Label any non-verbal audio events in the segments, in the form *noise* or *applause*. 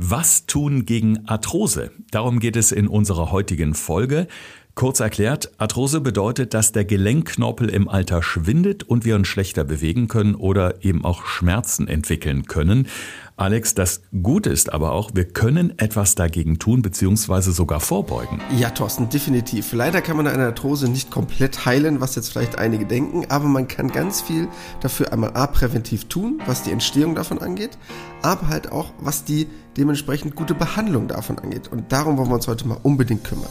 Was tun gegen Arthrose? Darum geht es in unserer heutigen Folge. Kurz erklärt, Arthrose bedeutet, dass der Gelenkknorpel im Alter schwindet und wir uns schlechter bewegen können oder eben auch Schmerzen entwickeln können. Alex, das Gute ist aber auch, wir können etwas dagegen tun bzw. sogar vorbeugen. Ja, Thorsten, definitiv. Leider kann man eine Arthrose nicht komplett heilen, was jetzt vielleicht einige denken, aber man kann ganz viel dafür einmal A präventiv tun, was die Entstehung davon angeht, aber halt auch, was die dementsprechend gute Behandlung davon angeht. Und darum wollen wir uns heute mal unbedingt kümmern.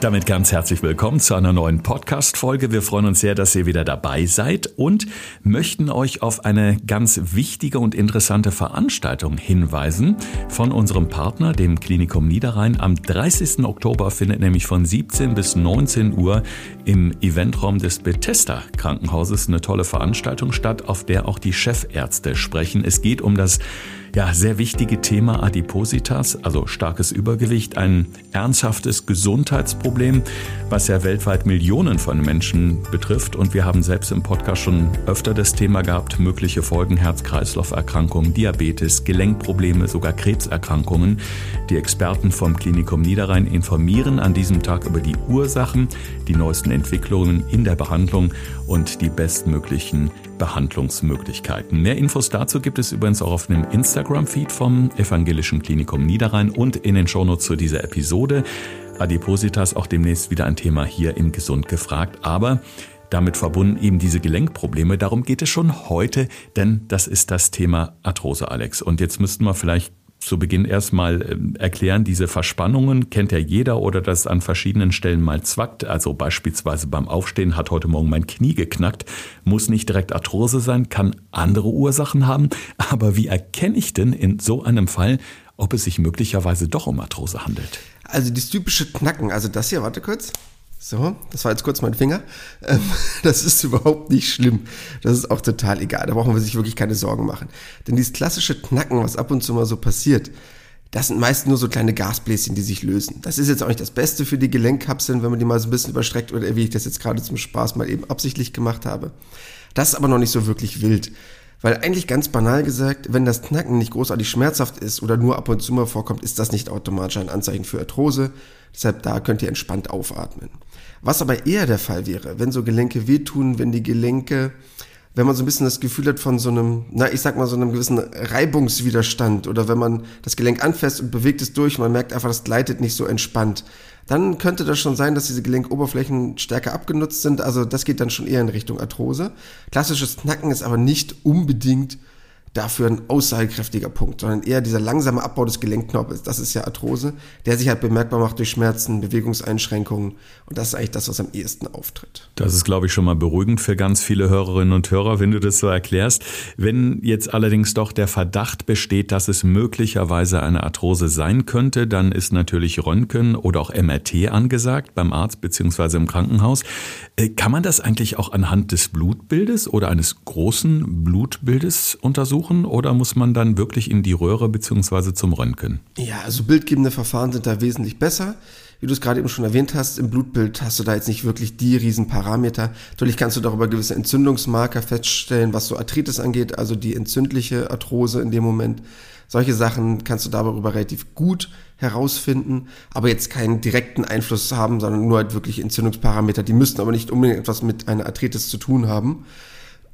Damit ganz herzlich willkommen zu einer neuen Podcast-Folge. Wir freuen uns sehr, dass ihr wieder dabei seid und möchten euch auf eine ganz wichtige und interessante Veranstaltung hinweisen von unserem Partner, dem Klinikum Niederrhein. Am 30. Oktober findet nämlich von 17 bis 19 Uhr im Eventraum des Bethesda Krankenhauses eine tolle Veranstaltung statt, auf der auch die Chefärzte sprechen. Es geht um das ja, sehr wichtige Thema Adipositas, also starkes Übergewicht, ein ernsthaftes Gesundheitsproblem, was ja weltweit Millionen von Menschen betrifft. Und wir haben selbst im Podcast schon öfter das Thema gehabt, mögliche Folgen Herz-Kreislauf-Erkrankungen, Diabetes, Gelenkprobleme, sogar Krebserkrankungen. Die Experten vom Klinikum Niederrhein informieren an diesem Tag über die Ursachen, die neuesten Entwicklungen in der Behandlung und die bestmöglichen Behandlungsmöglichkeiten. Mehr Infos dazu gibt es übrigens auch auf einem Instagram-Feed vom Evangelischen Klinikum Niederrhein und in den Shownotes zu dieser Episode. Adipositas auch demnächst wieder ein Thema hier im Gesund gefragt, aber damit verbunden eben diese Gelenkprobleme. Darum geht es schon heute, denn das ist das Thema Arthrose, Alex. Und jetzt müssten wir vielleicht zu Beginn erstmal ähm, erklären, diese Verspannungen kennt ja jeder oder das an verschiedenen Stellen mal zwackt. Also beispielsweise beim Aufstehen hat heute Morgen mein Knie geknackt. Muss nicht direkt Arthrose sein, kann andere Ursachen haben. *laughs* Aber wie erkenne ich denn in so einem Fall, ob es sich möglicherweise doch um Arthrose handelt? Also das typische Knacken, also das hier, warte kurz. So, das war jetzt kurz mein Finger. Ähm, *laughs* das ist überhaupt nicht schlimm. Das ist auch total egal. Da brauchen wir sich wirklich keine Sorgen machen. Denn dieses klassische Knacken, was ab und zu mal so passiert, das sind meist nur so kleine Gasbläschen, die sich lösen. Das ist jetzt auch nicht das Beste für die Gelenkkapseln, wenn man die mal so ein bisschen überstreckt oder wie ich das jetzt gerade zum Spaß mal eben absichtlich gemacht habe. Das ist aber noch nicht so wirklich wild. Weil eigentlich ganz banal gesagt, wenn das Knacken nicht großartig schmerzhaft ist oder nur ab und zu mal vorkommt, ist das nicht automatisch ein Anzeichen für Arthrose. Deshalb da könnt ihr entspannt aufatmen. Was aber eher der Fall wäre, wenn so Gelenke wehtun, wenn die Gelenke, wenn man so ein bisschen das Gefühl hat von so einem, na, ich sag mal so einem gewissen Reibungswiderstand oder wenn man das Gelenk anfasst und bewegt es durch, man merkt einfach, das gleitet nicht so entspannt, dann könnte das schon sein, dass diese Gelenkoberflächen stärker abgenutzt sind. Also das geht dann schon eher in Richtung Arthrose. Klassisches Knacken ist aber nicht unbedingt dafür ein aussagekräftiger Punkt, sondern eher dieser langsame Abbau des Gelenkknorpels, das ist ja Arthrose, der sich halt bemerkbar macht durch Schmerzen, Bewegungseinschränkungen und das ist eigentlich das, was am ehesten auftritt. Das ist, glaube ich, schon mal beruhigend für ganz viele Hörerinnen und Hörer, wenn du das so erklärst. Wenn jetzt allerdings doch der Verdacht besteht, dass es möglicherweise eine Arthrose sein könnte, dann ist natürlich Röntgen oder auch MRT angesagt beim Arzt bzw. im Krankenhaus. Äh, kann man das eigentlich auch anhand des Blutbildes oder eines großen Blutbildes untersuchen? Untersuchen oder muss man dann wirklich in die Röhre bzw. zum Röntgen? Ja, also bildgebende Verfahren sind da wesentlich besser. Wie du es gerade eben schon erwähnt hast, im Blutbild hast du da jetzt nicht wirklich die Riesenparameter. Natürlich kannst du darüber gewisse Entzündungsmarker feststellen, was so Arthritis angeht, also die entzündliche Arthrose in dem Moment. Solche Sachen kannst du darüber relativ gut herausfinden, aber jetzt keinen direkten Einfluss haben, sondern nur halt wirklich Entzündungsparameter. Die müssten aber nicht unbedingt etwas mit einer Arthritis zu tun haben.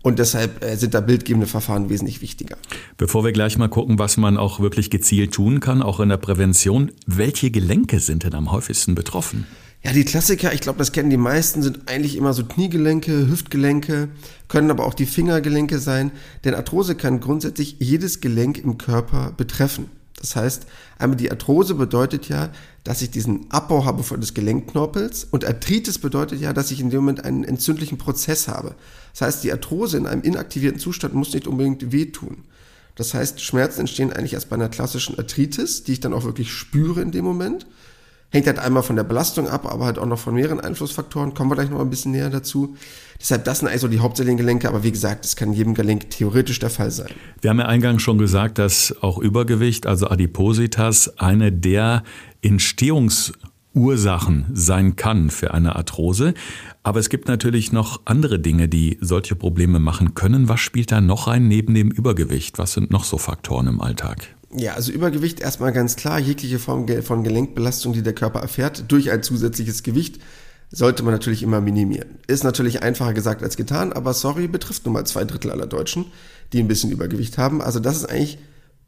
Und deshalb äh, sind da bildgebende Verfahren wesentlich wichtiger. Bevor wir gleich mal gucken, was man auch wirklich gezielt tun kann, auch in der Prävention, welche Gelenke sind denn am häufigsten betroffen? Ja, die Klassiker, ich glaube, das kennen die meisten, sind eigentlich immer so Kniegelenke, Hüftgelenke, können aber auch die Fingergelenke sein, denn Arthrose kann grundsätzlich jedes Gelenk im Körper betreffen. Das heißt, einmal die Arthrose bedeutet ja, dass ich diesen Abbau habe von des Gelenkknorpels und Arthritis bedeutet ja, dass ich in dem Moment einen entzündlichen Prozess habe. Das heißt, die Arthrose in einem inaktivierten Zustand muss nicht unbedingt wehtun. Das heißt, Schmerzen entstehen eigentlich erst bei einer klassischen Arthritis, die ich dann auch wirklich spüre in dem Moment. Hängt halt einmal von der Belastung ab, aber halt auch noch von mehreren Einflussfaktoren. Kommen wir gleich noch ein bisschen näher dazu. Deshalb, das sind eigentlich so die hauptsächlichen Gelenke, aber wie gesagt, das kann jedem Gelenk theoretisch der Fall sein. Wir haben ja eingangs schon gesagt, dass auch Übergewicht, also Adipositas, eine der Entstehungs- Ursachen sein kann für eine Arthrose. Aber es gibt natürlich noch andere Dinge, die solche Probleme machen können. Was spielt da noch ein neben dem Übergewicht? Was sind noch so Faktoren im Alltag? Ja, also Übergewicht erstmal ganz klar, jegliche Form von Gelenkbelastung, die der Körper erfährt, durch ein zusätzliches Gewicht, sollte man natürlich immer minimieren. Ist natürlich einfacher gesagt als getan, aber sorry, betrifft nun mal zwei Drittel aller Deutschen, die ein bisschen Übergewicht haben. Also das ist eigentlich,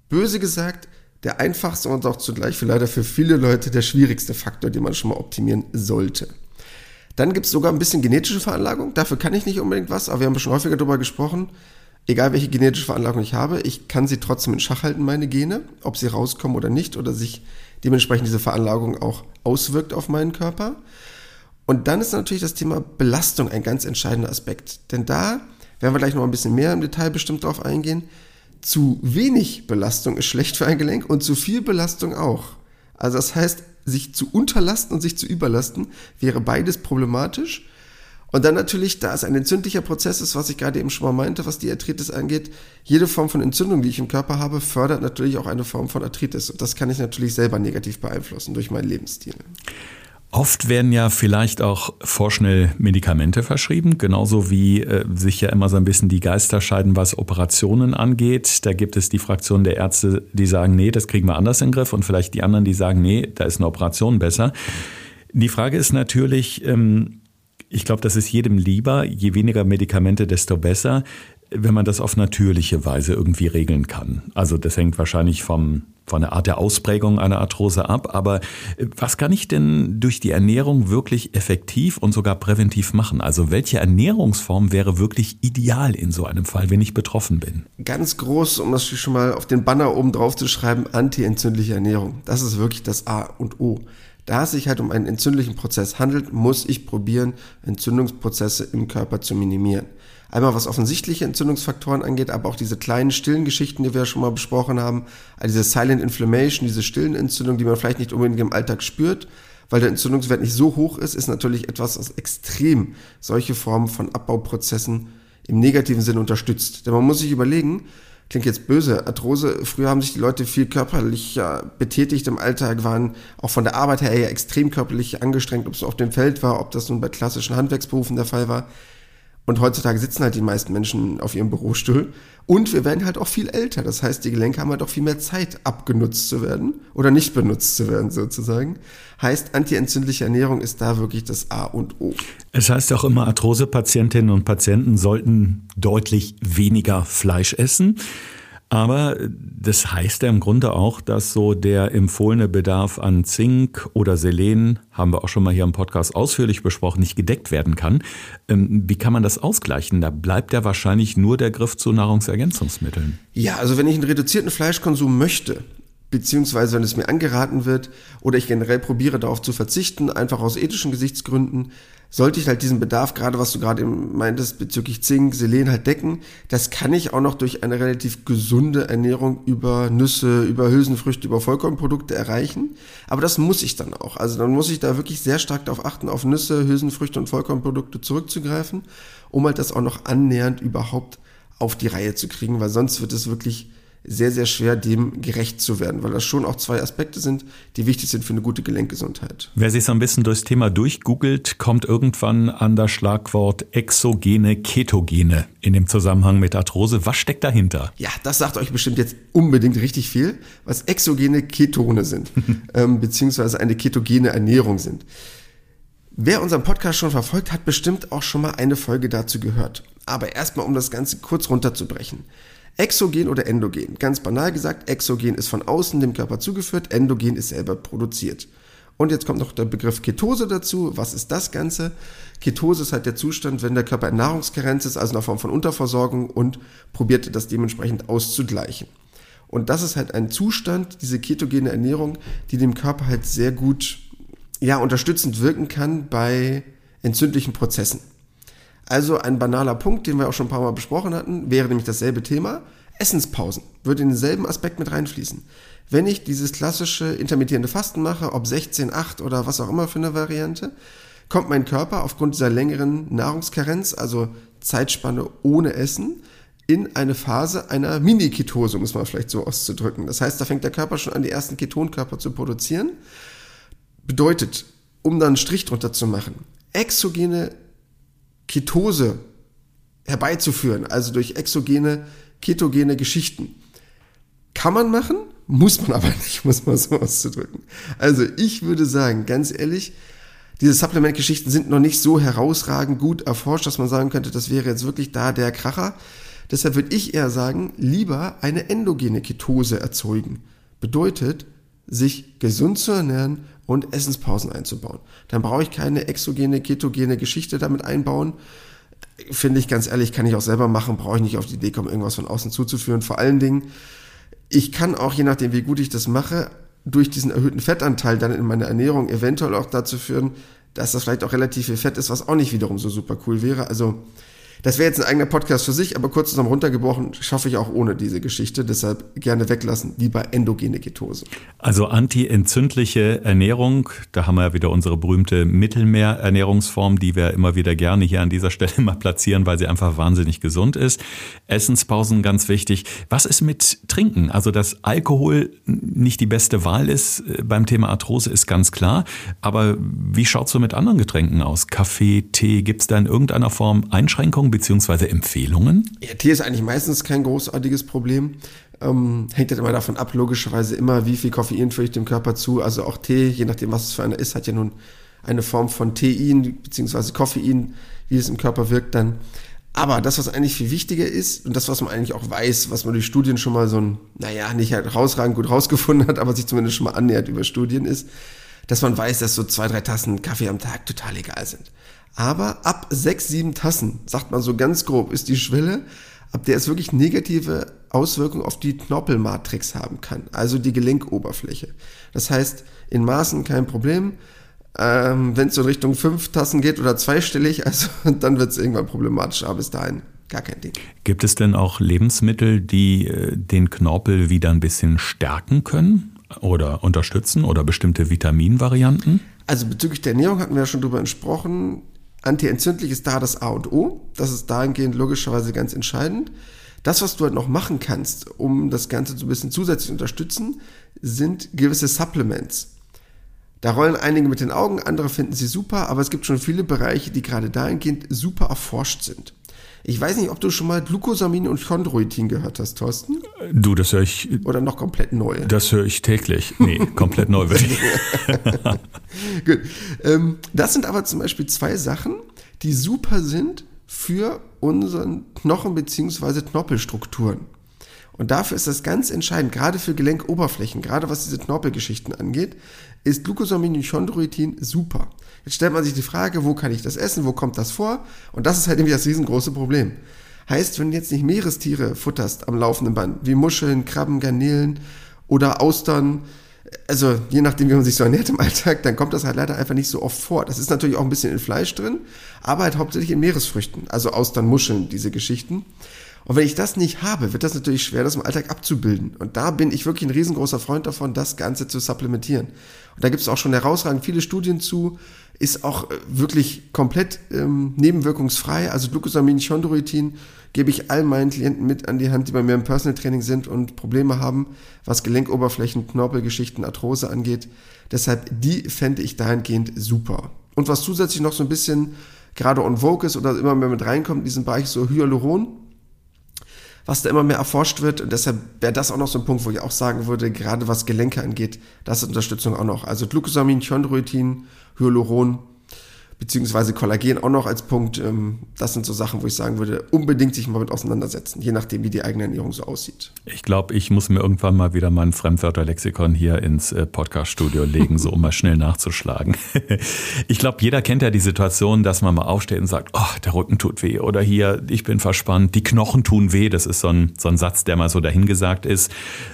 böse gesagt, der einfachste und auch zugleich für leider für viele Leute der schwierigste Faktor, den man schon mal optimieren sollte. Dann gibt es sogar ein bisschen genetische Veranlagung. Dafür kann ich nicht unbedingt was, aber wir haben schon häufiger darüber gesprochen egal welche genetische Veranlagung ich habe, ich kann sie trotzdem in Schach halten, meine Gene, ob sie rauskommen oder nicht, oder sich dementsprechend diese Veranlagung auch auswirkt auf meinen Körper. Und dann ist natürlich das Thema Belastung ein ganz entscheidender Aspekt. Denn da werden wir gleich noch ein bisschen mehr im Detail bestimmt drauf eingehen. Zu wenig Belastung ist schlecht für ein Gelenk und zu viel Belastung auch. Also das heißt, sich zu unterlasten und sich zu überlasten wäre beides problematisch. Und dann natürlich, da es ein entzündlicher Prozess ist, was ich gerade eben schon mal meinte, was die Arthritis angeht, jede Form von Entzündung, die ich im Körper habe, fördert natürlich auch eine Form von Arthritis. Und das kann ich natürlich selber negativ beeinflussen durch meinen Lebensstil. Oft werden ja vielleicht auch vorschnell Medikamente verschrieben, genauso wie äh, sich ja immer so ein bisschen die Geister scheiden, was Operationen angeht. Da gibt es die Fraktion der Ärzte, die sagen, nee, das kriegen wir anders in den Griff und vielleicht die anderen, die sagen, nee, da ist eine Operation besser. Die Frage ist natürlich, ähm, ich glaube, das ist jedem lieber. Je weniger Medikamente, desto besser, wenn man das auf natürliche Weise irgendwie regeln kann. Also das hängt wahrscheinlich vom, von der Art der Ausprägung einer Arthrose ab. Aber äh, was kann ich denn durch die Ernährung wirklich effektiv und sogar präventiv machen? Also welche Ernährungsform wäre wirklich ideal in so einem Fall, wenn ich betroffen bin? Ganz groß, um das schon mal auf den Banner oben drauf zu schreiben, antientzündliche Ernährung. Das ist wirklich das A und O. Da es sich halt um einen entzündlichen Prozess handelt, muss ich probieren, Entzündungsprozesse im Körper zu minimieren. Einmal was offensichtliche Entzündungsfaktoren angeht, aber auch diese kleinen stillen Geschichten, die wir schon mal besprochen haben, also diese Silent Inflammation, diese stillen Entzündungen, die man vielleicht nicht unbedingt im Alltag spürt, weil der Entzündungswert nicht so hoch ist, ist natürlich etwas, was extrem solche Formen von Abbauprozessen im negativen Sinn unterstützt. Denn man muss sich überlegen, klingt jetzt böse, Arthrose, früher haben sich die Leute viel körperlicher betätigt im Alltag, waren auch von der Arbeit her eher extrem körperlich angestrengt, ob es auf dem Feld war, ob das nun bei klassischen Handwerksberufen der Fall war. Und heutzutage sitzen halt die meisten Menschen auf ihrem Bürostuhl. Und wir werden halt auch viel älter. Das heißt, die Gelenke haben halt auch viel mehr Zeit, abgenutzt zu werden oder nicht benutzt zu werden, sozusagen. Heißt, antientzündliche Ernährung ist da wirklich das A und O. Es heißt auch immer, Arthrose-Patientinnen und Patienten sollten deutlich weniger Fleisch essen. Aber das heißt ja im Grunde auch, dass so der empfohlene Bedarf an Zink oder Selen, haben wir auch schon mal hier im Podcast ausführlich besprochen, nicht gedeckt werden kann. Ähm, wie kann man das ausgleichen? Da bleibt ja wahrscheinlich nur der Griff zu Nahrungsergänzungsmitteln. Ja, also wenn ich einen reduzierten Fleischkonsum möchte, beziehungsweise wenn es mir angeraten wird oder ich generell probiere darauf zu verzichten, einfach aus ethischen Gesichtsgründen, sollte ich halt diesen Bedarf, gerade was du gerade eben meintest, bezüglich Zink, Selen halt decken. Das kann ich auch noch durch eine relativ gesunde Ernährung über Nüsse, über Hülsenfrüchte, über Vollkornprodukte erreichen. Aber das muss ich dann auch. Also dann muss ich da wirklich sehr stark darauf achten, auf Nüsse, Hülsenfrüchte und Vollkornprodukte zurückzugreifen, um halt das auch noch annähernd überhaupt auf die Reihe zu kriegen, weil sonst wird es wirklich sehr, sehr schwer, dem gerecht zu werden, weil das schon auch zwei Aspekte sind, die wichtig sind für eine gute Gelenkgesundheit. Wer sich so ein bisschen durchs Thema durchgoogelt, kommt irgendwann an das Schlagwort exogene Ketogene in dem Zusammenhang mit Arthrose. Was steckt dahinter? Ja, das sagt euch bestimmt jetzt unbedingt richtig viel, was exogene Ketone sind, *laughs* ähm, beziehungsweise eine ketogene Ernährung sind. Wer unseren Podcast schon verfolgt, hat bestimmt auch schon mal eine Folge dazu gehört. Aber erstmal, um das Ganze kurz runterzubrechen. Exogen oder endogen? Ganz banal gesagt, exogen ist von außen dem Körper zugeführt, endogen ist selber produziert. Und jetzt kommt noch der Begriff Ketose dazu. Was ist das Ganze? Ketose ist halt der Zustand, wenn der Körper in Nahrungskarenz ist, also in einer Form von Unterversorgung und probiert das dementsprechend auszugleichen. Und das ist halt ein Zustand, diese ketogene Ernährung, die dem Körper halt sehr gut, ja, unterstützend wirken kann bei entzündlichen Prozessen. Also ein banaler Punkt, den wir auch schon ein paar Mal besprochen hatten, wäre nämlich dasselbe Thema. Essenspausen würde in denselben Aspekt mit reinfließen. Wenn ich dieses klassische intermittierende Fasten mache, ob 16, 8 oder was auch immer für eine Variante, kommt mein Körper aufgrund dieser längeren Nahrungskarenz, also Zeitspanne ohne Essen, in eine Phase einer Mini-Ketose, um es mal vielleicht so auszudrücken. Das heißt, da fängt der Körper schon an, die ersten Ketonkörper zu produzieren. Bedeutet, um dann einen Strich drunter zu machen, exogene Ketose herbeizuführen, also durch exogene, ketogene Geschichten. Kann man machen, muss man aber *laughs* nicht, muss man so auszudrücken. Also ich würde sagen, ganz ehrlich, diese Supplement-Geschichten sind noch nicht so herausragend gut erforscht, dass man sagen könnte, das wäre jetzt wirklich da der Kracher. Deshalb würde ich eher sagen, lieber eine endogene Ketose erzeugen. Bedeutet, sich gesund zu ernähren und Essenspausen einzubauen. Dann brauche ich keine exogene, ketogene Geschichte damit einbauen. Finde ich ganz ehrlich, kann ich auch selber machen, brauche ich nicht auf die Idee kommen, irgendwas von außen zuzuführen. Vor allen Dingen, ich kann auch, je nachdem, wie gut ich das mache, durch diesen erhöhten Fettanteil dann in meiner Ernährung eventuell auch dazu führen, dass das vielleicht auch relativ viel Fett ist, was auch nicht wiederum so super cool wäre. Also das wäre jetzt ein eigener Podcast für sich, aber kurz zusammen runtergebrochen, schaffe ich auch ohne diese Geschichte. Deshalb gerne weglassen, lieber endogene Ketose. Also anti-entzündliche Ernährung, da haben wir ja wieder unsere berühmte Mittelmeerernährungsform, die wir immer wieder gerne hier an dieser Stelle *laughs* mal platzieren, weil sie einfach wahnsinnig gesund ist. Essenspausen ganz wichtig. Was ist mit Trinken? Also, dass Alkohol nicht die beste Wahl ist äh, beim Thema Arthrose, ist ganz klar. Aber wie schaut es so mit anderen Getränken aus? Kaffee, Tee, gibt es da in irgendeiner Form Einschränkungen? Beziehungsweise Empfehlungen? Ja, Tee ist eigentlich meistens kein großartiges Problem. Ähm, hängt halt immer davon ab, logischerweise immer, wie viel Koffein führe ich dem Körper zu. Also auch Tee, je nachdem, was es für einer ist, hat ja nun eine Form von Tein beziehungsweise Koffein, wie es im Körper wirkt dann. Aber das, was eigentlich viel wichtiger ist und das, was man eigentlich auch weiß, was man durch Studien schon mal so ein, naja, nicht halt rausragend gut rausgefunden hat, aber sich zumindest schon mal annähert über Studien ist, dass man weiß, dass so zwei, drei Tassen Kaffee am Tag total egal sind. Aber ab sechs, sieben Tassen, sagt man so ganz grob, ist die Schwelle, ab der es wirklich negative Auswirkungen auf die Knorpelmatrix haben kann, also die Gelenkoberfläche. Das heißt, in Maßen kein Problem. Ähm, Wenn es so in Richtung fünf Tassen geht oder zweistellig, also *laughs* dann wird es irgendwann problematisch, aber bis dahin gar kein Ding. Gibt es denn auch Lebensmittel, die äh, den Knorpel wieder ein bisschen stärken können oder unterstützen oder bestimmte Vitaminvarianten? Also bezüglich der Ernährung hatten wir ja schon drüber gesprochen. Antientzündlich ist da das A und O. Das ist dahingehend logischerweise ganz entscheidend. Das, was du halt noch machen kannst, um das Ganze so ein bisschen zusätzlich zu unterstützen, sind gewisse Supplements. Da rollen einige mit den Augen, andere finden sie super, aber es gibt schon viele Bereiche, die gerade dahingehend super erforscht sind. Ich weiß nicht, ob du schon mal Glucosamin und Chondroitin gehört hast, Thorsten. Du, das höre ich. Oder noch komplett neu. Das höre ich täglich. Nee, *laughs* komplett neu. *laughs* Gut. Ähm, das sind aber zum Beispiel zwei Sachen, die super sind für unseren Knochen bzw. Knorpelstrukturen. Und dafür ist das ganz entscheidend, gerade für Gelenkoberflächen, gerade was diese Knorpelgeschichten angeht, ist Glucosamin und Chondroitin super. Jetzt stellt man sich die Frage, wo kann ich das essen, wo kommt das vor? Und das ist halt nämlich das riesengroße Problem. Heißt, wenn du jetzt nicht Meerestiere futterst am laufenden Band, wie Muscheln, Krabben, Garnelen oder Austern, also je nachdem, wie man sich so ernährt im Alltag, dann kommt das halt leider einfach nicht so oft vor. Das ist natürlich auch ein bisschen in Fleisch drin, aber halt hauptsächlich in Meeresfrüchten, also Austern, Muscheln, diese Geschichten. Und wenn ich das nicht habe, wird das natürlich schwer, das im Alltag abzubilden. Und da bin ich wirklich ein riesengroßer Freund davon, das Ganze zu supplementieren. Und da gibt es auch schon herausragend viele Studien zu, ist auch äh, wirklich komplett ähm, nebenwirkungsfrei. Also Glucosamin, Chondroitin gebe ich all meinen Klienten mit an die Hand, die bei mir im Personal Training sind und Probleme haben, was Gelenkoberflächen, Knorpelgeschichten, Arthrose angeht. Deshalb, die fände ich dahingehend super. Und was zusätzlich noch so ein bisschen gerade on vogue ist oder immer mehr mit reinkommt in diesen Bereich, so Hyaluron, was da immer mehr erforscht wird. Und deshalb wäre das auch noch so ein Punkt, wo ich auch sagen würde, gerade was Gelenke angeht, das ist Unterstützung auch noch. Also Glucosamin, Chondroitin, Hyaluron, beziehungsweise Kollagen auch noch als Punkt. Ähm, das sind so Sachen, wo ich sagen würde, unbedingt sich mal mit auseinandersetzen, je nachdem, wie die eigene Ernährung so aussieht. Ich glaube, ich muss mir irgendwann mal wieder mein Fremdwörterlexikon hier ins äh, Podcast-Studio legen, so um mal schnell nachzuschlagen. *laughs* Ich glaube, jeder kennt ja die Situation, dass man mal aufsteht und sagt, oh, der Rücken tut weh oder hier, ich bin verspannt, die Knochen tun weh. Das ist so ein, so ein Satz, der mal so dahingesagt ist,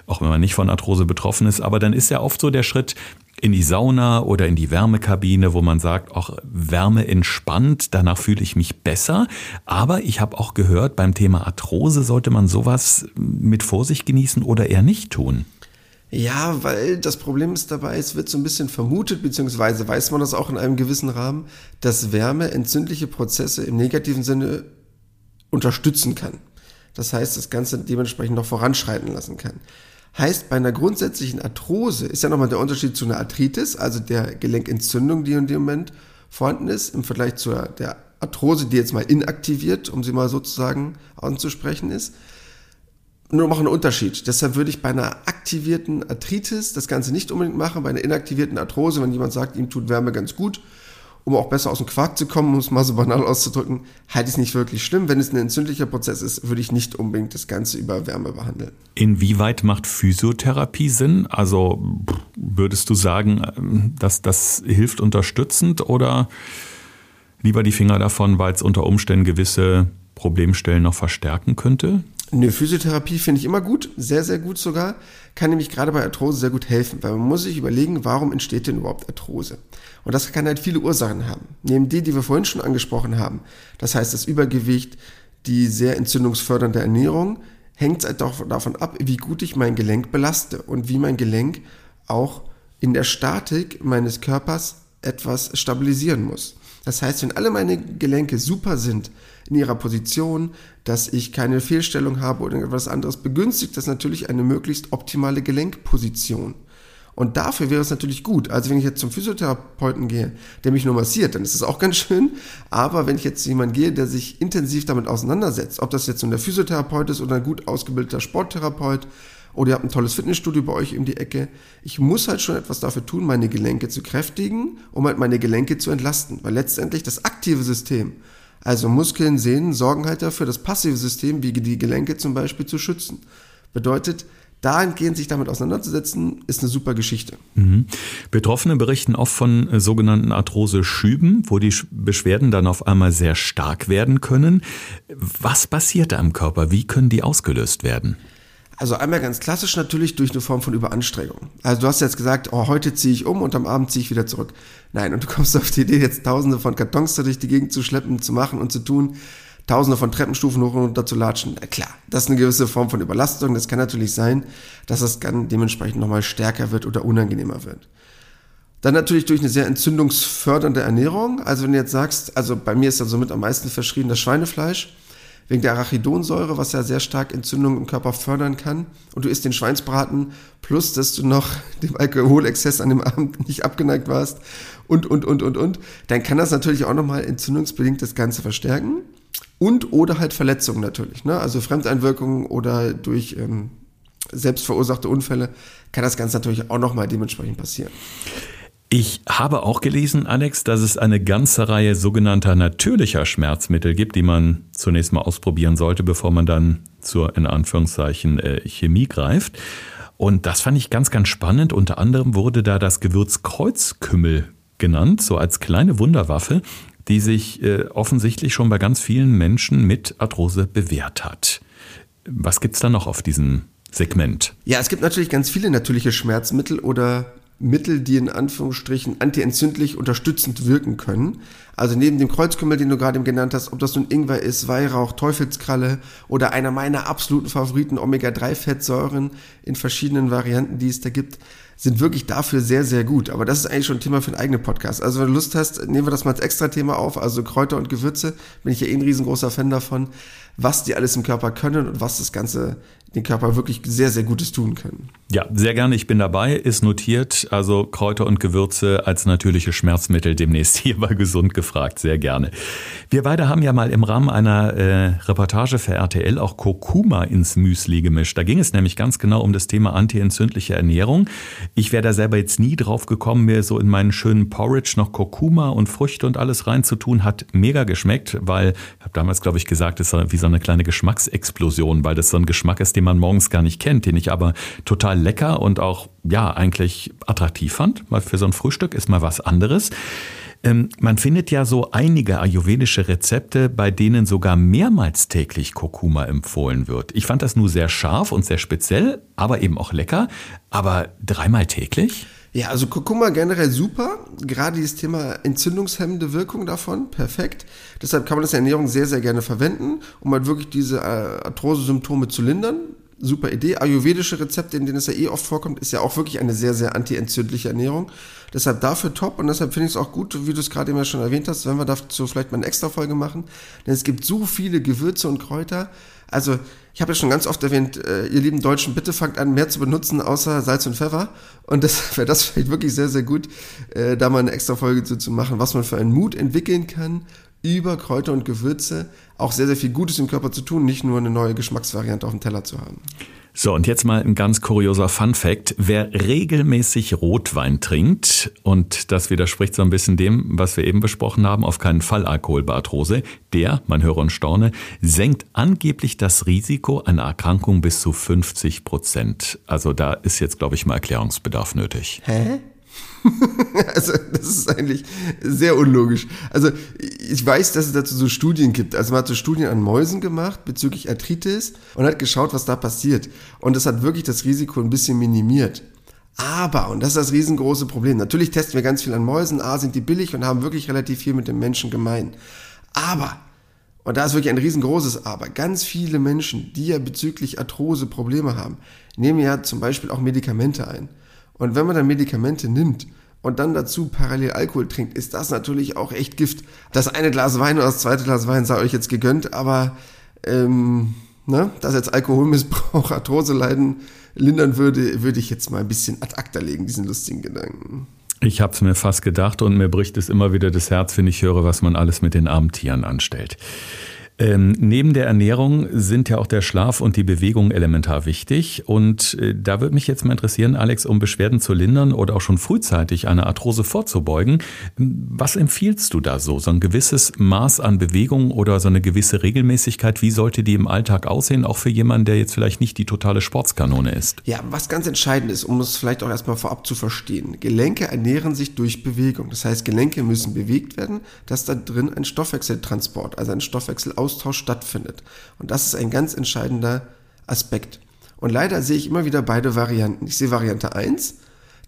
auch wenn man nicht von Arthrose betroffen ist. Aber dann ist ja oft so der Schritt, in die Sauna oder in die Wärmekabine, wo man sagt, auch Wärme entspannt, danach fühle ich mich besser. Aber ich habe auch gehört, beim Thema Arthrose sollte man sowas mit Vorsicht genießen oder eher nicht tun. Ja, weil das Problem ist dabei, es wird so ein bisschen vermutet, beziehungsweise weiß man das auch in einem gewissen Rahmen, dass Wärme entzündliche Prozesse im negativen Sinne unterstützen kann. Das heißt, das Ganze dementsprechend noch voranschreiten lassen kann. Heißt, bei einer grundsätzlichen Arthrose ist ja nochmal der Unterschied zu einer Arthritis, also der Gelenkentzündung, die in dem Moment vorhanden ist, im Vergleich zur der Arthrose, die jetzt mal inaktiviert, um sie mal sozusagen anzusprechen ist. Nur noch ein Unterschied. Deshalb würde ich bei einer aktivierten Arthritis das Ganze nicht unbedingt machen. Bei einer inaktivierten Arthrose, wenn jemand sagt, ihm tut Wärme ganz gut, um auch besser aus dem Quark zu kommen, um es mal so banal auszudrücken, halte ich es nicht wirklich schlimm. Wenn es ein entzündlicher Prozess ist, würde ich nicht unbedingt das Ganze über Wärme behandeln. Inwieweit macht Physiotherapie Sinn? Also würdest du sagen, dass das hilft unterstützend oder lieber die Finger davon, weil es unter Umständen gewisse Problemstellen noch verstärken könnte? Eine Physiotherapie finde ich immer gut, sehr, sehr gut sogar. Kann nämlich gerade bei Arthrose sehr gut helfen, weil man muss sich überlegen, warum entsteht denn überhaupt Arthrose? Und das kann halt viele Ursachen haben. Neben die, die wir vorhin schon angesprochen haben, das heißt das Übergewicht, die sehr entzündungsfördernde Ernährung, hängt es halt auch davon ab, wie gut ich mein Gelenk belaste und wie mein Gelenk auch in der Statik meines Körpers etwas stabilisieren muss. Das heißt, wenn alle meine Gelenke super sind in ihrer Position, dass ich keine Fehlstellung habe oder etwas anderes, begünstigt das natürlich eine möglichst optimale Gelenkposition. Und dafür wäre es natürlich gut. Also wenn ich jetzt zum Physiotherapeuten gehe, der mich nur massiert, dann ist das auch ganz schön. Aber wenn ich jetzt zu jemandem gehe, der sich intensiv damit auseinandersetzt, ob das jetzt nun der Physiotherapeut ist oder ein gut ausgebildeter Sporttherapeut oder ihr habt ein tolles Fitnessstudio bei euch um die Ecke. Ich muss halt schon etwas dafür tun, meine Gelenke zu kräftigen, um halt meine Gelenke zu entlasten. Weil letztendlich das aktive System, also Muskeln, Sehnen, sorgen halt dafür, das passive System, wie die Gelenke zum Beispiel, zu schützen. Bedeutet, dahingehend sich damit auseinanderzusetzen, ist eine super Geschichte. Mhm. Betroffene berichten oft von äh, sogenannten Arthrose-Schüben, wo die Beschwerden dann auf einmal sehr stark werden können. Was passiert da im Körper? Wie können die ausgelöst werden? Also einmal ganz klassisch natürlich durch eine Form von Überanstrengung. Also du hast jetzt gesagt, oh, heute ziehe ich um und am Abend ziehe ich wieder zurück. Nein, und du kommst auf die Idee, jetzt tausende von Kartons durch die Gegend zu schleppen, zu machen und zu tun, tausende von Treppenstufen hoch und runter zu latschen. Na klar, das ist eine gewisse Form von Überlastung. Das kann natürlich sein, dass das dann dementsprechend nochmal stärker wird oder unangenehmer wird. Dann natürlich durch eine sehr entzündungsfördernde Ernährung. Also wenn du jetzt sagst, also bei mir ist ja somit am meisten verschrien das Schweinefleisch wegen der Arachidonsäure, was ja sehr stark Entzündungen im Körper fördern kann. Und du isst den Schweinsbraten, plus dass du noch *laughs* dem Alkoholexzess an dem Abend nicht abgeneigt warst und, und, und, und, und. Dann kann das natürlich auch nochmal entzündungsbedingt das Ganze verstärken. Und oder halt Verletzungen natürlich. Ne? Also Fremdeinwirkungen oder durch ähm, selbstverursachte Unfälle kann das Ganze natürlich auch nochmal dementsprechend passieren. Ich habe auch gelesen, Alex, dass es eine ganze Reihe sogenannter natürlicher Schmerzmittel gibt, die man zunächst mal ausprobieren sollte, bevor man dann zur, in Anführungszeichen, äh, Chemie greift. Und das fand ich ganz, ganz spannend. Unter anderem wurde da das Gewürz Kreuzkümmel genannt, so als kleine Wunderwaffe, die sich äh, offensichtlich schon bei ganz vielen Menschen mit Arthrose bewährt hat. Was gibt's da noch auf diesem Segment? Ja, es gibt natürlich ganz viele natürliche Schmerzmittel oder Mittel, die in Anführungsstrichen antientzündlich unterstützend wirken können. Also neben dem Kreuzkümmel, den du gerade genannt hast, ob das nun Ingwer ist, Weihrauch, Teufelskralle oder einer meiner absoluten Favoriten Omega-3-Fettsäuren in verschiedenen Varianten, die es da gibt, sind wirklich dafür sehr, sehr gut. Aber das ist eigentlich schon ein Thema für einen eigenen Podcast. Also wenn du Lust hast, nehmen wir das mal als extra Thema auf. Also Kräuter und Gewürze, bin ich ja eh ein riesengroßer Fan davon, was die alles im Körper können und was das Ganze den Körper wirklich sehr, sehr Gutes tun können. Ja, sehr gerne. Ich bin dabei. Ist notiert. Also Kräuter und Gewürze als natürliche Schmerzmittel demnächst *laughs* hier bei Gesund gefragt. Sehr gerne. Wir beide haben ja mal im Rahmen einer äh, Reportage für RTL auch Kurkuma ins Müsli gemischt. Da ging es nämlich ganz genau um das Thema antientzündliche Ernährung. Ich wäre da selber jetzt nie drauf gekommen, mir so in meinen schönen Porridge noch Kurkuma und Früchte und alles reinzutun. Hat mega geschmeckt, weil ich habe damals, glaube ich, gesagt, es ist wie so eine kleine Geschmacksexplosion, weil das so ein Geschmack ist, den den man morgens gar nicht kennt, den ich aber total lecker und auch, ja, eigentlich attraktiv fand. Mal für so ein Frühstück ist mal was anderes. Ähm, man findet ja so einige ayurvedische Rezepte, bei denen sogar mehrmals täglich Kurkuma empfohlen wird. Ich fand das nur sehr scharf und sehr speziell, aber eben auch lecker. Aber dreimal täglich? Ja, also Kurkuma generell super. Gerade dieses Thema entzündungshemmende Wirkung davon, perfekt. Deshalb kann man das in der Ernährung sehr, sehr gerne verwenden, um halt wirklich diese äh, Arthrose-Symptome zu lindern. Super Idee. Ayurvedische Rezepte, in denen es ja eh oft vorkommt, ist ja auch wirklich eine sehr, sehr anti-entzündliche Ernährung. Deshalb dafür top und deshalb finde ich es auch gut, wie du es gerade eben schon erwähnt hast, wenn wir dazu vielleicht mal eine extra Folge machen. Denn es gibt so viele Gewürze und Kräuter, Also, ich habe ja schon ganz oft erwähnt, äh, ihr lieben Deutschen, bitte fangt an, mehr zu benutzen, außer Salz und Pfeffer. Und das *laughs* wäre das vielleicht wirklich sehr, sehr gut, äh, da mal eine extra Folge zu, zu machen, was man für einen Mut entwickeln kann, über Kräuter und Gewürze auch sehr, sehr viel Gutes im Körper zu tun, nicht nur eine neue Geschmacksvariante auf dem Teller zu haben. So, und jetzt mal ein ganz kurioser Fun Fact. Wer regelmäßig Rotwein trinkt, und das widerspricht so ein bisschen dem, was wir eben besprochen haben, auf keinen Fall Alkohol bei Arthrose, der, man höre und staune, senkt angeblich das Risiko einer Erkrankung bis zu 50 Prozent. Also da ist jetzt, glaube ich, mal Erklärungsbedarf nötig. Hä? *laughs* also, das ist eigentlich sehr unlogisch. Also, ich weiß, dass es dazu so Studien gibt. Also, man hat so Studien an Mäusen gemacht bezüglich Arthritis und hat geschaut, was da passiert. Und das hat wirklich das Risiko ein bisschen minimiert. Aber, und das ist das riesengroße Problem, natürlich testen wir ganz viel an Mäusen, A, sind die billig und haben wirklich relativ viel mit dem Menschen gemein. Aber, und da ist wirklich ein riesengroßes Aber, ganz viele Menschen, die ja bezüglich Arthrose Probleme haben, nehmen ja zum Beispiel auch Medikamente ein. Und wenn man dann Medikamente nimmt und dann dazu parallel Alkohol trinkt, ist das natürlich auch echt Gift. Das eine Glas Wein oder das zweite Glas Wein sei euch jetzt gegönnt, aber ähm, ne, dass jetzt Alkoholmissbrauch, Arthrose leiden lindern würde, würde ich jetzt mal ein bisschen ad acta legen, diesen lustigen Gedanken. Ich habe es mir fast gedacht und mir bricht es immer wieder das Herz, wenn ich höre, was man alles mit den armen Tieren anstellt. Ähm, neben der Ernährung sind ja auch der Schlaf und die Bewegung elementar wichtig. Und äh, da würde mich jetzt mal interessieren, Alex, um Beschwerden zu lindern oder auch schon frühzeitig eine Arthrose vorzubeugen, was empfiehlst du da so? So ein gewisses Maß an Bewegung oder so eine gewisse Regelmäßigkeit, wie sollte die im Alltag aussehen, auch für jemanden, der jetzt vielleicht nicht die totale Sportskanone ist? Ja, was ganz entscheidend ist, um es vielleicht auch erstmal vorab zu verstehen. Gelenke ernähren sich durch Bewegung. Das heißt, Gelenke müssen bewegt werden, dass da drin ein Stoffwechseltransport, also ein Stoffwechsel Austausch stattfindet. Und das ist ein ganz entscheidender Aspekt. Und leider sehe ich immer wieder beide Varianten. Ich sehe Variante 1,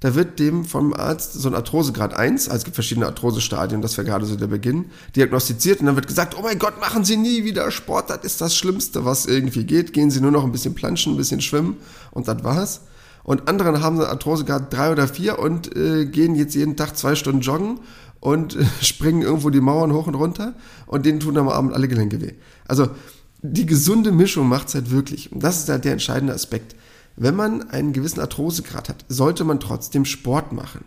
da wird dem vom Arzt so ein Arthrosegrad 1, also es gibt verschiedene Arthrosestadien, das wäre gerade so der Beginn, diagnostiziert und dann wird gesagt, oh mein Gott, machen Sie nie wieder Sport, das ist das Schlimmste, was irgendwie geht, gehen Sie nur noch ein bisschen planschen, ein bisschen schwimmen und das war's. Und andere haben Arthrosegrad 3 oder 4 und äh, gehen jetzt jeden Tag zwei Stunden joggen und *laughs* springen irgendwo die Mauern hoch und runter und denen tun am Abend alle Gelenke weh. Also die gesunde Mischung macht es halt wirklich. Und das ist halt der entscheidende Aspekt. Wenn man einen gewissen Arthrosegrad hat, sollte man trotzdem Sport machen.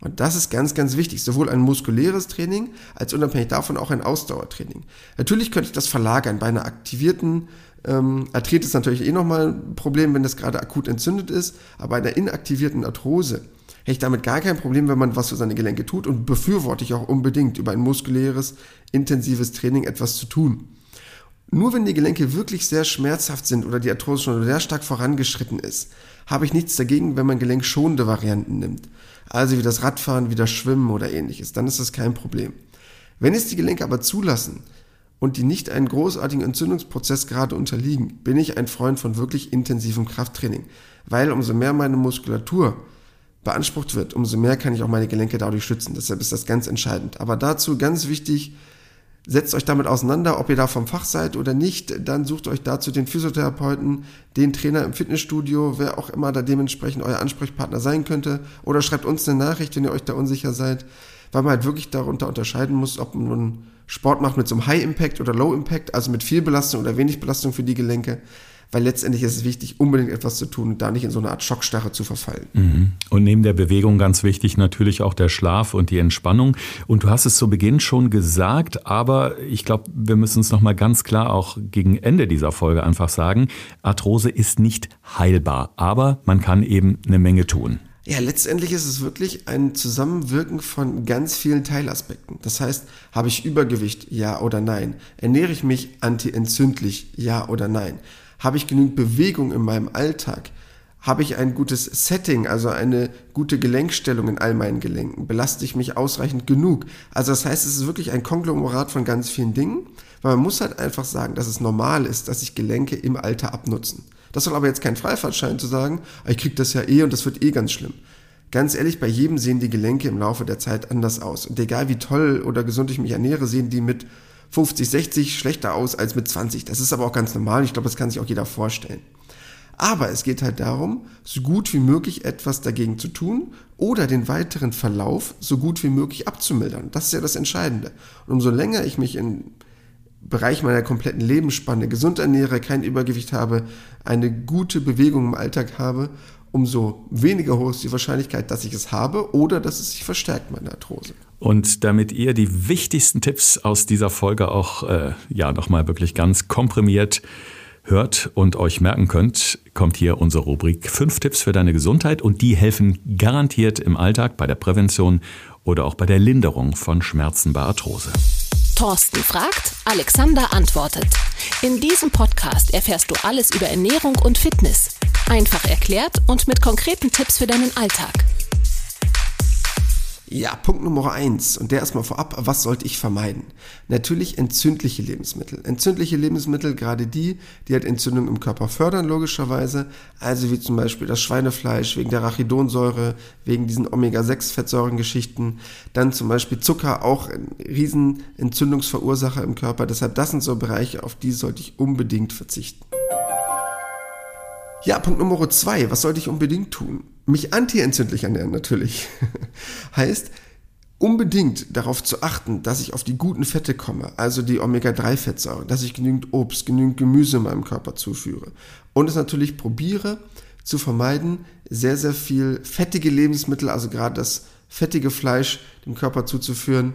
Und das ist ganz, ganz wichtig. Sowohl ein muskuläres Training als unabhängig davon auch ein Ausdauertraining. Natürlich könnte ich das verlagern. Bei einer aktivierten ähm, Arthritis natürlich eh nochmal ein Problem, wenn das gerade akut entzündet ist. Aber bei einer inaktivierten Arthrose hätte ich damit gar kein Problem, wenn man was für seine Gelenke tut und befürworte ich auch unbedingt, über ein muskuläres, intensives Training etwas zu tun. Nur wenn die Gelenke wirklich sehr schmerzhaft sind oder die Arthrose schon sehr stark vorangeschritten ist, habe ich nichts dagegen, wenn man gelenkschonende Varianten nimmt. Also wie das Radfahren, wie das Schwimmen oder ähnliches. Dann ist das kein Problem. Wenn es die Gelenke aber zulassen und die nicht einen großartigen Entzündungsprozess gerade unterliegen, bin ich ein Freund von wirklich intensivem Krafttraining. Weil umso mehr meine Muskulatur beansprucht wird, umso mehr kann ich auch meine Gelenke dadurch schützen. Deshalb ist das ganz entscheidend. Aber dazu ganz wichtig, setzt euch damit auseinander, ob ihr da vom Fach seid oder nicht. Dann sucht euch dazu den Physiotherapeuten, den Trainer im Fitnessstudio, wer auch immer da dementsprechend euer Ansprechpartner sein könnte. Oder schreibt uns eine Nachricht, wenn ihr euch da unsicher seid, weil man halt wirklich darunter unterscheiden muss, ob man Sport macht mit so einem High Impact oder Low Impact, also mit viel Belastung oder wenig Belastung für die Gelenke weil letztendlich ist es wichtig, unbedingt etwas zu tun und da nicht in so eine Art Schockstarre zu verfallen. Mhm. Und neben der Bewegung ganz wichtig natürlich auch der Schlaf und die Entspannung. Und du hast es zu Beginn schon gesagt, aber ich glaube, wir müssen es nochmal ganz klar auch gegen Ende dieser Folge einfach sagen, Arthrose ist nicht heilbar, aber man kann eben eine Menge tun. Ja, letztendlich ist es wirklich ein Zusammenwirken von ganz vielen Teilaspekten. Das heißt, habe ich Übergewicht, ja oder nein? Ernähre ich mich antientzündlich, ja oder nein? Habe ich genügend Bewegung in meinem Alltag? Habe ich ein gutes Setting, also eine gute Gelenkstellung in all meinen Gelenken? Belaste ich mich ausreichend genug? Also das heißt, es ist wirklich ein Konglomerat von ganz vielen Dingen, weil man muss halt einfach sagen, dass es normal ist, dass sich Gelenke im Alter abnutzen. Das soll aber jetzt kein Freifahrtschein zu sagen, ah, ich krieg das ja eh und das wird eh ganz schlimm. Ganz ehrlich, bei jedem sehen die Gelenke im Laufe der Zeit anders aus. Und egal wie toll oder gesund ich mich ernähre, sehen die mit 50, 60 schlechter aus als mit 20. Das ist aber auch ganz normal. Ich glaube, das kann sich auch jeder vorstellen. Aber es geht halt darum, so gut wie möglich etwas dagegen zu tun oder den weiteren Verlauf so gut wie möglich abzumildern. Das ist ja das Entscheidende. Und umso länger ich mich in Bereich meiner kompletten Lebensspanne gesund ernähre, kein Übergewicht habe, eine gute Bewegung im Alltag habe, umso weniger hoch ist die Wahrscheinlichkeit, dass ich es habe oder dass es sich verstärkt, meine Arthrose. Und damit ihr die wichtigsten Tipps aus dieser Folge auch äh, ja nochmal wirklich ganz komprimiert hört und euch merken könnt, kommt hier unsere Rubrik 5 Tipps für deine Gesundheit und die helfen garantiert im Alltag bei der Prävention oder auch bei der Linderung von Schmerzen bei Arthrose. Thorsten fragt, Alexander antwortet. In diesem Podcast erfährst du alles über Ernährung und Fitness. Einfach erklärt und mit konkreten Tipps für deinen Alltag. Ja, Punkt Nummer eins und der erstmal vorab, was sollte ich vermeiden? Natürlich entzündliche Lebensmittel. Entzündliche Lebensmittel, gerade die, die halt Entzündung im Körper fördern, logischerweise. Also wie zum Beispiel das Schweinefleisch wegen der Rachidonsäure, wegen diesen Omega-6-Fettsäurengeschichten. Dann zum Beispiel Zucker, auch ein riesen Entzündungsverursacher im Körper. Deshalb, das sind so Bereiche, auf die sollte ich unbedingt verzichten. Ja, Punkt Nummer zwei. Was sollte ich unbedingt tun? Mich antientzündlich ernähren natürlich. *laughs* heißt, unbedingt darauf zu achten, dass ich auf die guten Fette komme, also die Omega-3-Fettsäuren, dass ich genügend Obst, genügend Gemüse in meinem Körper zuführe. Und es natürlich probiere zu vermeiden, sehr, sehr viel fettige Lebensmittel, also gerade das fettige Fleisch dem Körper zuzuführen,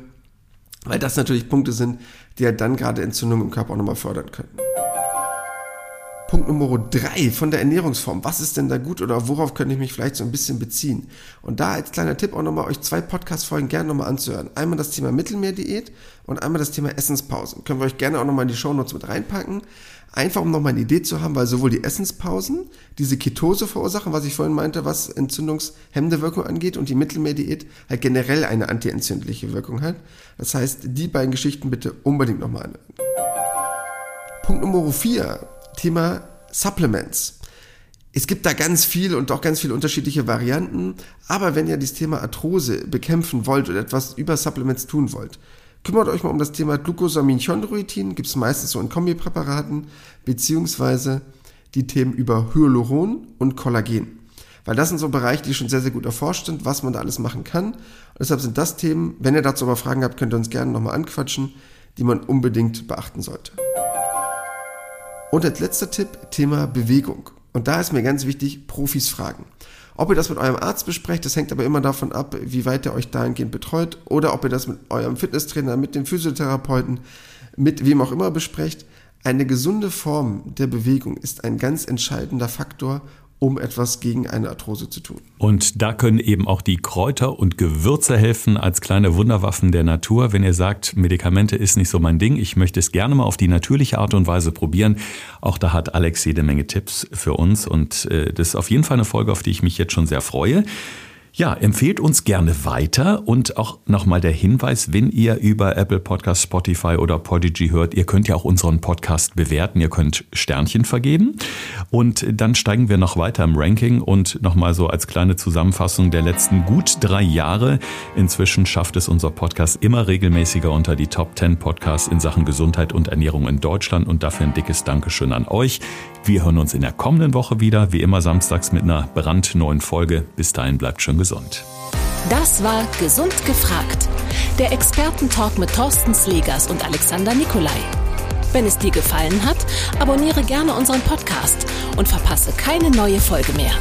weil das natürlich Punkte sind, die ja dann gerade Entzündungen im Körper auch nochmal fördern können. Punkt Nummer drei von der Ernährungsform. Was ist denn da gut oder worauf könnte ich mich vielleicht so ein bisschen beziehen? Und da als kleiner Tipp auch nochmal euch zwei Podcast-Folgen gerne nochmal anzuhören. Einmal das Thema Mittelmeerdiät und einmal das Thema Essenspausen. Können wir euch gerne auch nochmal in die Shownotes mit reinpacken. Einfach um nochmal eine Idee zu haben, weil sowohl die Essenspausen diese Ketose verursachen, was ich vorhin meinte, was entzündungshemmende Wirkung angeht und die Mittelmeerdiät halt generell eine antientzündliche Wirkung hat. Das heißt, die beiden Geschichten bitte unbedingt nochmal anhören. Punkt Nummer vier Thema Supplements. Es gibt da ganz viel und auch ganz viele unterschiedliche Varianten, aber wenn ihr das Thema Arthrose bekämpfen wollt oder etwas über Supplements tun wollt, kümmert euch mal um das Thema Glucosaminchondroitin, gibt es meistens so in Kombipräparaten, beziehungsweise die Themen über Hyaluron und Kollagen. Weil das sind so Bereiche, die schon sehr, sehr gut erforscht sind, was man da alles machen kann. Und deshalb sind das Themen, wenn ihr dazu aber Fragen habt, könnt ihr uns gerne nochmal anquatschen, die man unbedingt beachten sollte. Und als letzter Tipp, Thema Bewegung. Und da ist mir ganz wichtig, Profis fragen. Ob ihr das mit eurem Arzt besprecht, das hängt aber immer davon ab, wie weit er euch dahingehend betreut oder ob ihr das mit eurem Fitnesstrainer, mit dem Physiotherapeuten, mit wem auch immer besprecht. Eine gesunde Form der Bewegung ist ein ganz entscheidender Faktor, um etwas gegen eine Arthrose zu tun. Und da können eben auch die Kräuter und Gewürze helfen als kleine Wunderwaffen der Natur. Wenn ihr sagt, Medikamente ist nicht so mein Ding, ich möchte es gerne mal auf die natürliche Art und Weise probieren. Auch da hat Alex jede Menge Tipps für uns und äh, das ist auf jeden Fall eine Folge, auf die ich mich jetzt schon sehr freue. Ja, empfehlt uns gerne weiter und auch nochmal der Hinweis, wenn ihr über Apple Podcast, Spotify oder Podigy hört, ihr könnt ja auch unseren Podcast bewerten, ihr könnt Sternchen vergeben und dann steigen wir noch weiter im Ranking und nochmal so als kleine Zusammenfassung der letzten gut drei Jahre. Inzwischen schafft es unser Podcast immer regelmäßiger unter die Top 10 Podcasts in Sachen Gesundheit und Ernährung in Deutschland und dafür ein dickes Dankeschön an euch. Wir hören uns in der kommenden Woche wieder, wie immer samstags mit einer brandneuen Folge. Bis dahin bleibt schön gesund. Das war Gesund gefragt. Der Expertentalk mit Thorsten Slegers und Alexander Nikolai. Wenn es dir gefallen hat, abonniere gerne unseren Podcast und verpasse keine neue Folge mehr.